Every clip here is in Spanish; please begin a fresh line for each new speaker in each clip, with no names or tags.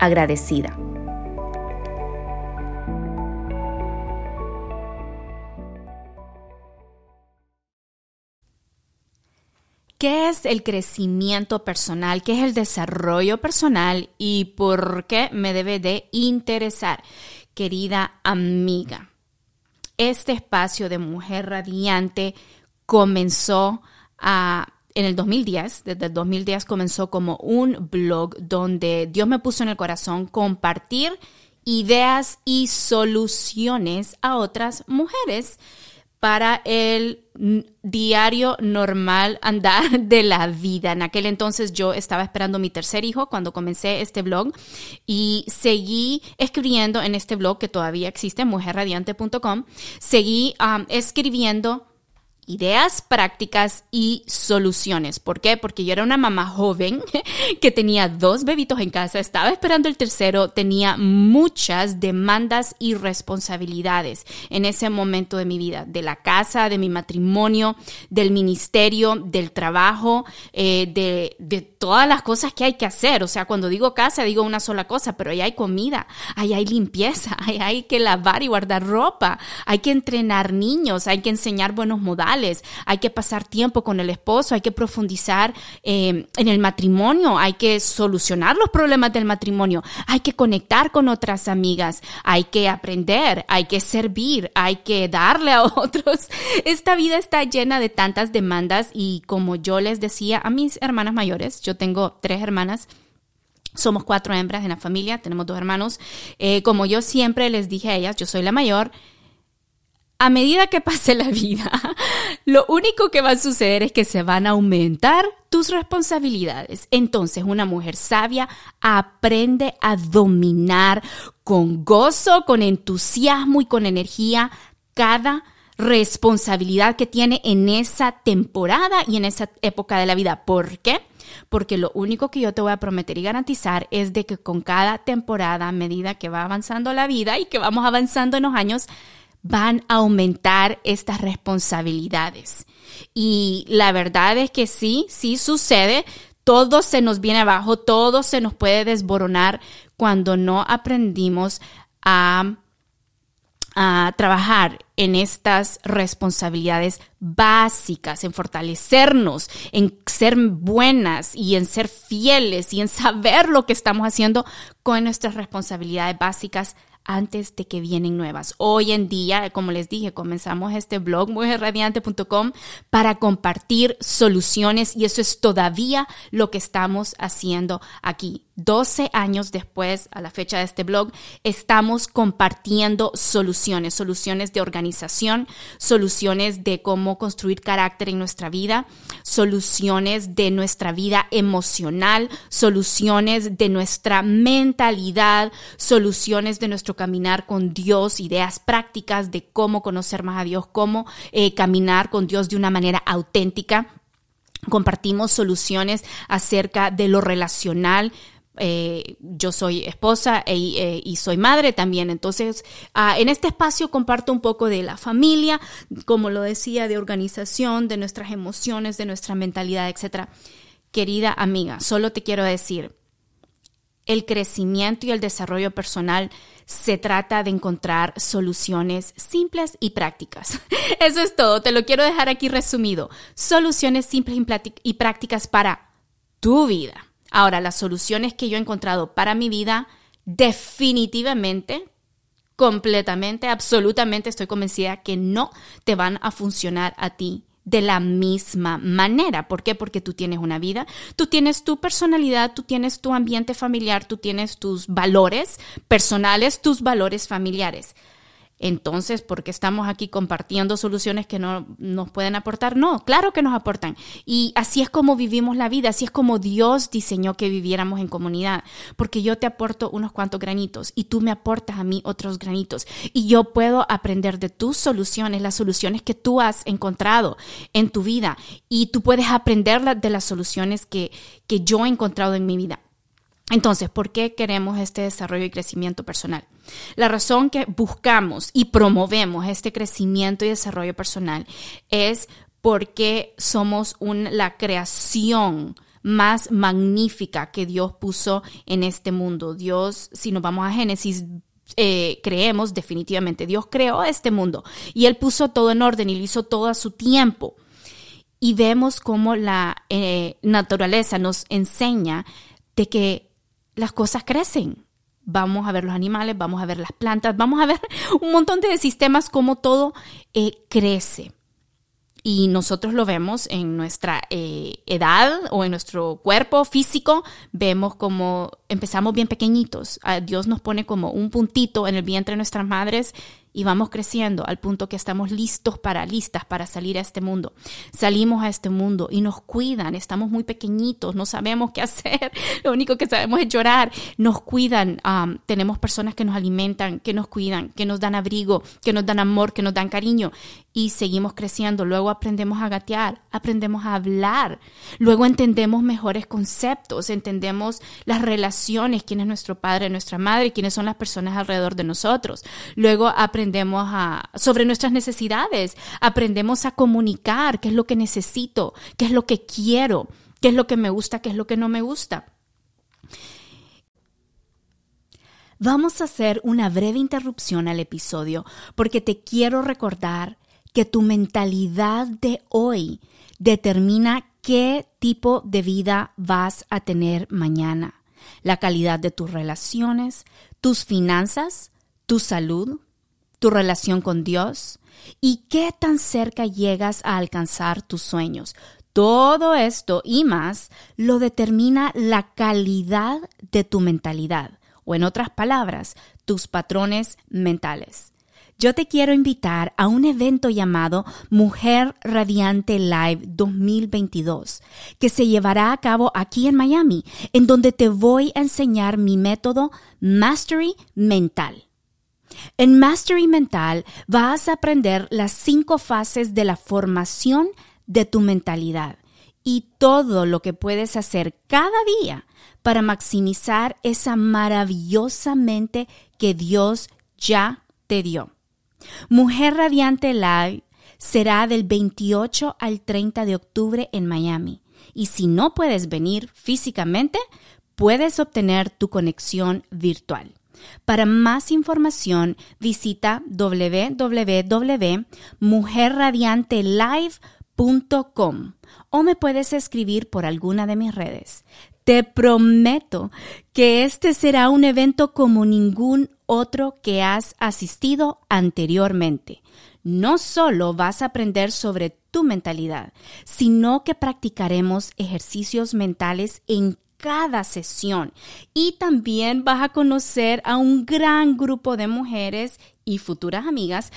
agradecida. ¿Qué es el crecimiento personal? ¿Qué es el desarrollo personal? ¿Y por qué me debe de interesar? Querida amiga, este espacio de mujer radiante comenzó a en el 2010, desde el 2010 comenzó como un blog donde Dios me puso en el corazón compartir ideas y soluciones a otras mujeres para el diario normal andar de la vida. En aquel entonces yo estaba esperando mi tercer hijo cuando comencé este blog y seguí escribiendo en este blog que todavía existe, mujerradiante.com, seguí um, escribiendo ideas prácticas y soluciones. ¿Por qué? Porque yo era una mamá joven que tenía dos bebitos en casa, estaba esperando el tercero, tenía muchas demandas y responsabilidades en ese momento de mi vida, de la casa, de mi matrimonio, del ministerio, del trabajo, eh, de, de todas las cosas que hay que hacer. O sea, cuando digo casa, digo una sola cosa, pero ahí hay comida, ahí hay limpieza, ahí hay que lavar y guardar ropa, hay que entrenar niños, hay que enseñar buenos modales hay que pasar tiempo con el esposo, hay que profundizar eh, en el matrimonio, hay que solucionar los problemas del matrimonio, hay que conectar con otras amigas, hay que aprender, hay que servir, hay que darle a otros. Esta vida está llena de tantas demandas y como yo les decía a mis hermanas mayores, yo tengo tres hermanas, somos cuatro hembras en la familia, tenemos dos hermanos. Eh, como yo siempre les dije a ellas, yo soy la mayor, a medida que pase la vida, lo único que va a suceder es que se van a aumentar tus responsabilidades. Entonces, una mujer sabia aprende a dominar con gozo, con entusiasmo y con energía cada responsabilidad que tiene en esa temporada y en esa época de la vida. ¿Por qué? Porque lo único que yo te voy a prometer y garantizar es de que con cada temporada, a medida que va avanzando la vida y que vamos avanzando en los años, van a aumentar estas responsabilidades. Y la verdad es que sí, sí sucede. Todo se nos viene abajo, todo se nos puede desboronar cuando no aprendimos a, a trabajar en estas responsabilidades básicas, en fortalecernos, en ser buenas y en ser fieles y en saber lo que estamos haciendo con nuestras responsabilidades básicas antes de que vienen nuevas. Hoy en día, como les dije, comenzamos este blog mujerradiante.com para compartir soluciones y eso es todavía lo que estamos haciendo aquí. 12 años después, a la fecha de este blog, estamos compartiendo soluciones, soluciones de organización, soluciones de cómo construir carácter en nuestra vida, soluciones de nuestra vida emocional, soluciones de nuestra mentalidad, soluciones de nuestro caminar con Dios, ideas prácticas de cómo conocer más a Dios, cómo eh, caminar con Dios de una manera auténtica. Compartimos soluciones acerca de lo relacional, eh, yo soy esposa e, eh, y soy madre también. Entonces, ah, en este espacio comparto un poco de la familia, como lo decía, de organización, de nuestras emociones, de nuestra mentalidad, etc. Querida amiga, solo te quiero decir, el crecimiento y el desarrollo personal se trata de encontrar soluciones simples y prácticas. Eso es todo, te lo quiero dejar aquí resumido. Soluciones simples y prácticas para tu vida. Ahora, las soluciones que yo he encontrado para mi vida, definitivamente, completamente, absolutamente estoy convencida que no te van a funcionar a ti de la misma manera. ¿Por qué? Porque tú tienes una vida, tú tienes tu personalidad, tú tienes tu ambiente familiar, tú tienes tus valores personales, tus valores familiares. Entonces, ¿por qué estamos aquí compartiendo soluciones que no nos pueden aportar? No, claro que nos aportan. Y así es como vivimos la vida, así es como Dios diseñó que viviéramos en comunidad, porque yo te aporto unos cuantos granitos y tú me aportas a mí otros granitos. Y yo puedo aprender de tus soluciones, las soluciones que tú has encontrado en tu vida. Y tú puedes aprender de las soluciones que, que yo he encontrado en mi vida. Entonces, ¿por qué queremos este desarrollo y crecimiento personal? La razón que buscamos y promovemos este crecimiento y desarrollo personal es porque somos la creación más magnífica que Dios puso en este mundo. Dios, si nos vamos a Génesis, eh, creemos definitivamente, Dios creó este mundo y Él puso todo en orden y lo hizo todo a su tiempo. Y vemos cómo la eh, naturaleza nos enseña de que las cosas crecen. Vamos a ver los animales, vamos a ver las plantas, vamos a ver un montón de sistemas, como todo eh, crece. Y nosotros lo vemos en nuestra eh, edad o en nuestro cuerpo físico, vemos como empezamos bien pequeñitos. Ah, Dios nos pone como un puntito en el vientre de nuestras madres y vamos creciendo al punto que estamos listos para, listas para salir a este mundo. Salimos a este mundo y nos cuidan, estamos muy pequeñitos, no sabemos qué hacer, lo único que sabemos es llorar, nos cuidan, tenemos personas que nos alimentan, que nos cuidan, que nos dan abrigo, que nos dan amor, que nos dan cariño y seguimos creciendo. Luego aprendemos a gatear, aprendemos a hablar, luego entendemos mejores conceptos, entendemos las relaciones, quién es nuestro padre, nuestra madre, quiénes son las personas alrededor de nosotros. Luego aprendemos a, sobre nuestras necesidades, aprendemos a comunicar qué es lo que necesito, qué es lo que quiero, qué es lo que me gusta, qué es lo que no me gusta. Vamos a hacer una breve interrupción al episodio porque te quiero recordar que tu mentalidad de hoy determina qué tipo de vida vas a tener mañana. La calidad de tus relaciones, tus finanzas, tu salud, tu relación con Dios y qué tan cerca llegas a alcanzar tus sueños. Todo esto y más lo determina la calidad de tu mentalidad o en otras palabras, tus patrones mentales yo te quiero invitar a un evento llamado Mujer Radiante Live 2022, que se llevará a cabo aquí en Miami, en donde te voy a enseñar mi método Mastery Mental. En Mastery Mental vas a aprender las cinco fases de la formación de tu mentalidad y todo lo que puedes hacer cada día para maximizar esa maravillosa mente que Dios ya te dio. Mujer Radiante Live será del 28 al 30 de octubre en Miami. Y si no puedes venir físicamente, puedes obtener tu conexión virtual. Para más información, visita www.mujerradiantelive.com o me puedes escribir por alguna de mis redes. Te prometo que este será un evento como ningún otro que has asistido anteriormente. No solo vas a aprender sobre tu mentalidad, sino que practicaremos ejercicios mentales en cada sesión y también vas a conocer a un gran grupo de mujeres y futuras amigas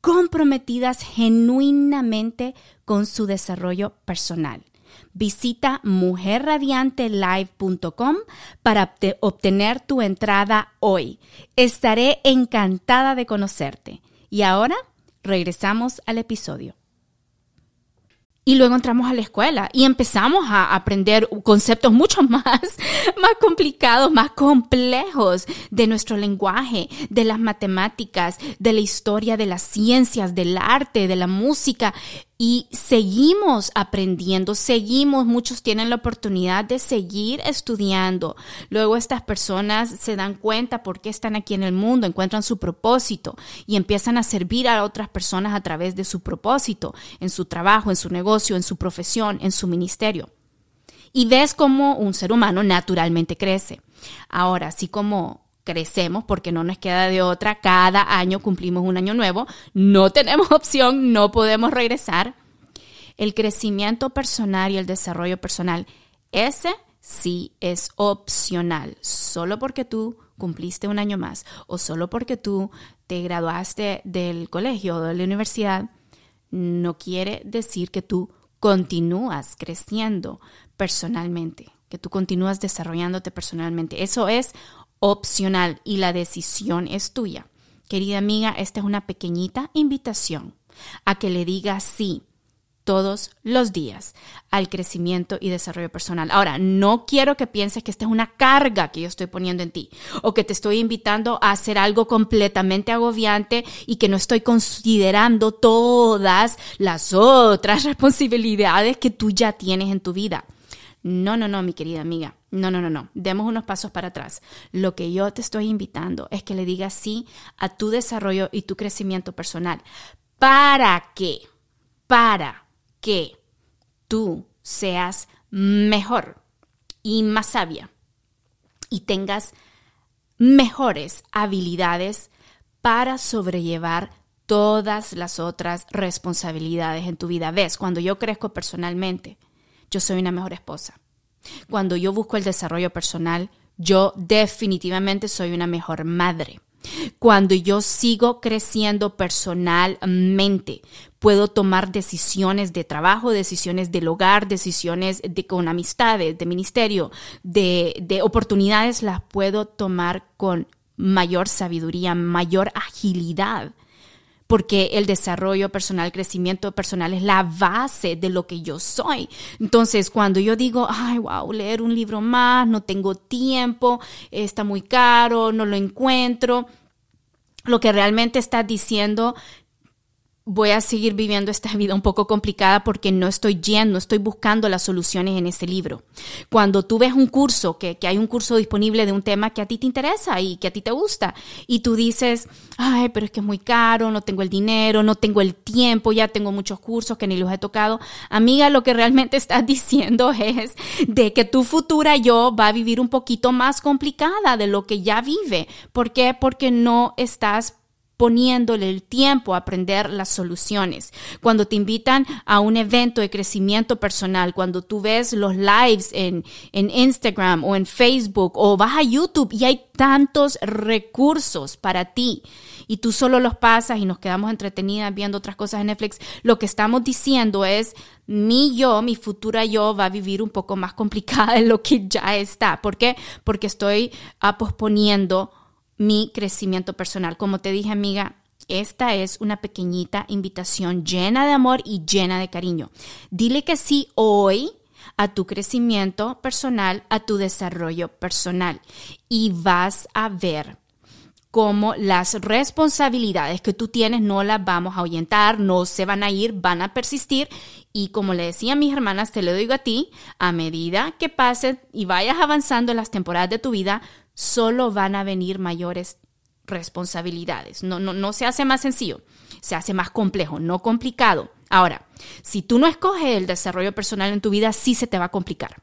comprometidas genuinamente con su desarrollo personal. Visita mujerradiantelive.com para obtener tu entrada hoy. Estaré encantada de conocerte. Y ahora regresamos al episodio. Y luego entramos a la escuela y empezamos a aprender conceptos mucho más, más complicados, más complejos de nuestro lenguaje, de las matemáticas, de la historia, de las ciencias, del arte, de la música y seguimos aprendiendo, seguimos, muchos tienen la oportunidad de seguir estudiando. Luego estas personas se dan cuenta por qué están aquí en el mundo, encuentran su propósito y empiezan a servir a otras personas a través de su propósito, en su trabajo, en su negocio, en su profesión, en su ministerio. Y ves cómo un ser humano naturalmente crece. Ahora, así como crecemos porque no nos queda de otra, cada año cumplimos un año nuevo, no tenemos opción, no podemos regresar. El crecimiento personal y el desarrollo personal, ese sí es opcional, solo porque tú cumpliste un año más o solo porque tú te graduaste del colegio o de la universidad, no quiere decir que tú continúas creciendo personalmente, que tú continúas desarrollándote personalmente. Eso es opcional y la decisión es tuya. Querida amiga, esta es una pequeñita invitación a que le digas sí todos los días al crecimiento y desarrollo personal. Ahora, no quiero que pienses que esta es una carga que yo estoy poniendo en ti o que te estoy invitando a hacer algo completamente agobiante y que no estoy considerando todas las otras responsabilidades que tú ya tienes en tu vida. No, no, no, mi querida amiga. No, no, no, no. Demos unos pasos para atrás. Lo que yo te estoy invitando es que le digas sí a tu desarrollo y tu crecimiento personal. ¿Para qué? Para que tú seas mejor y más sabia y tengas mejores habilidades para sobrellevar todas las otras responsabilidades en tu vida. Ves, cuando yo crezco personalmente, yo soy una mejor esposa. Cuando yo busco el desarrollo personal, yo definitivamente soy una mejor madre. Cuando yo sigo creciendo personalmente, puedo tomar decisiones de trabajo, decisiones del hogar, decisiones de, con amistades, de ministerio, de, de oportunidades, las puedo tomar con mayor sabiduría, mayor agilidad porque el desarrollo personal, crecimiento personal es la base de lo que yo soy. Entonces, cuando yo digo, ay, wow, leer un libro más, no tengo tiempo, está muy caro, no lo encuentro, lo que realmente está diciendo voy a seguir viviendo esta vida un poco complicada porque no estoy yendo, estoy buscando las soluciones en ese libro. Cuando tú ves un curso, que, que, hay un curso disponible de un tema que a ti te interesa y que a ti te gusta, y tú dices, ay, pero es que es muy caro, no tengo el dinero, no tengo el tiempo, ya tengo muchos cursos que ni los he tocado. Amiga, lo que realmente estás diciendo es de que tu futura yo va a vivir un poquito más complicada de lo que ya vive. ¿Por qué? Porque no estás poniéndole el tiempo a aprender las soluciones. Cuando te invitan a un evento de crecimiento personal, cuando tú ves los lives en, en Instagram o en Facebook o vas a YouTube y hay tantos recursos para ti y tú solo los pasas y nos quedamos entretenidas viendo otras cosas en Netflix, lo que estamos diciendo es mi yo, mi futura yo va a vivir un poco más complicada de lo que ya está. ¿Por qué? Porque estoy ah, posponiendo mi crecimiento personal. Como te dije, amiga, esta es una pequeñita invitación llena de amor y llena de cariño. Dile que sí hoy a tu crecimiento personal, a tu desarrollo personal y vas a ver cómo las responsabilidades que tú tienes no las vamos a ahuyentar, no se van a ir, van a persistir. Y como le decía a mis hermanas, te lo digo a ti, a medida que pasen y vayas avanzando en las temporadas de tu vida, solo van a venir mayores responsabilidades. No, no, no se hace más sencillo, se hace más complejo, no complicado. Ahora, si tú no escoges el desarrollo personal en tu vida, sí se te va a complicar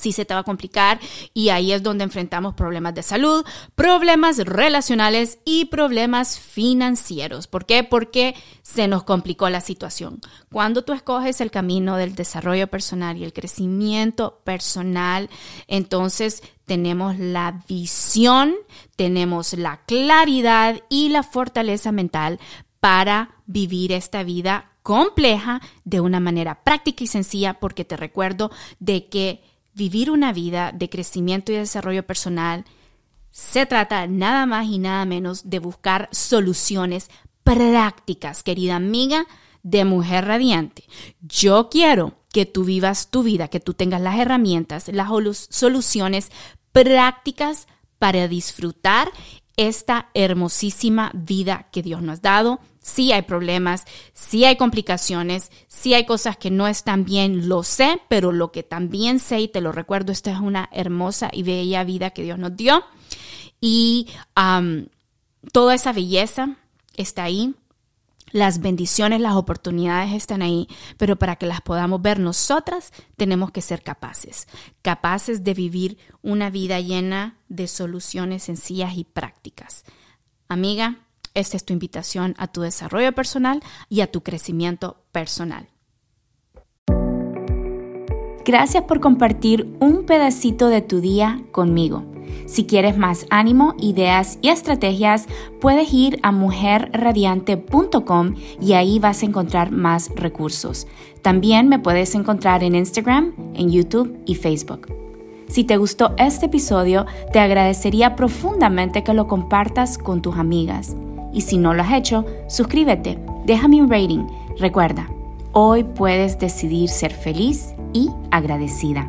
sí se te va a complicar y ahí es donde enfrentamos problemas de salud, problemas relacionales y problemas financieros. ¿Por qué? Porque se nos complicó la situación. Cuando tú escoges el camino del desarrollo personal y el crecimiento personal, entonces tenemos la visión, tenemos la claridad y la fortaleza mental para vivir esta vida compleja de una manera práctica y sencilla porque te recuerdo de que vivir una vida de crecimiento y desarrollo personal se trata nada más y nada menos de buscar soluciones prácticas, querida amiga de Mujer Radiante. Yo quiero que tú vivas tu vida, que tú tengas las herramientas, las soluciones prácticas para disfrutar esta hermosísima vida que Dios nos ha dado Sí hay problemas, sí hay complicaciones, sí hay cosas que no están bien, lo sé, pero lo que también sé y te lo recuerdo, esta es una hermosa y bella vida que Dios nos dio. Y toda esa belleza está ahí. Las bendiciones, las oportunidades están ahí, pero para que las podamos ver nosotras, tenemos que ser capaces, capaces de vivir una vida llena de soluciones sencillas y prácticas. Amiga, esta es tu invitación a tu desarrollo personal y a tu crecimiento personal. Gracias por compartir un pedacito de tu día conmigo. Si quieres más ánimo, ideas y estrategias, puedes ir a mujerradiante.com y ahí vas a encontrar más recursos. También me puedes encontrar en Instagram, en YouTube y Facebook. Si te gustó este episodio, te agradecería profundamente que lo compartas con tus amigas. Y si no lo has hecho, suscríbete, déjame un rating. Recuerda, hoy puedes decidir ser feliz y agradecida.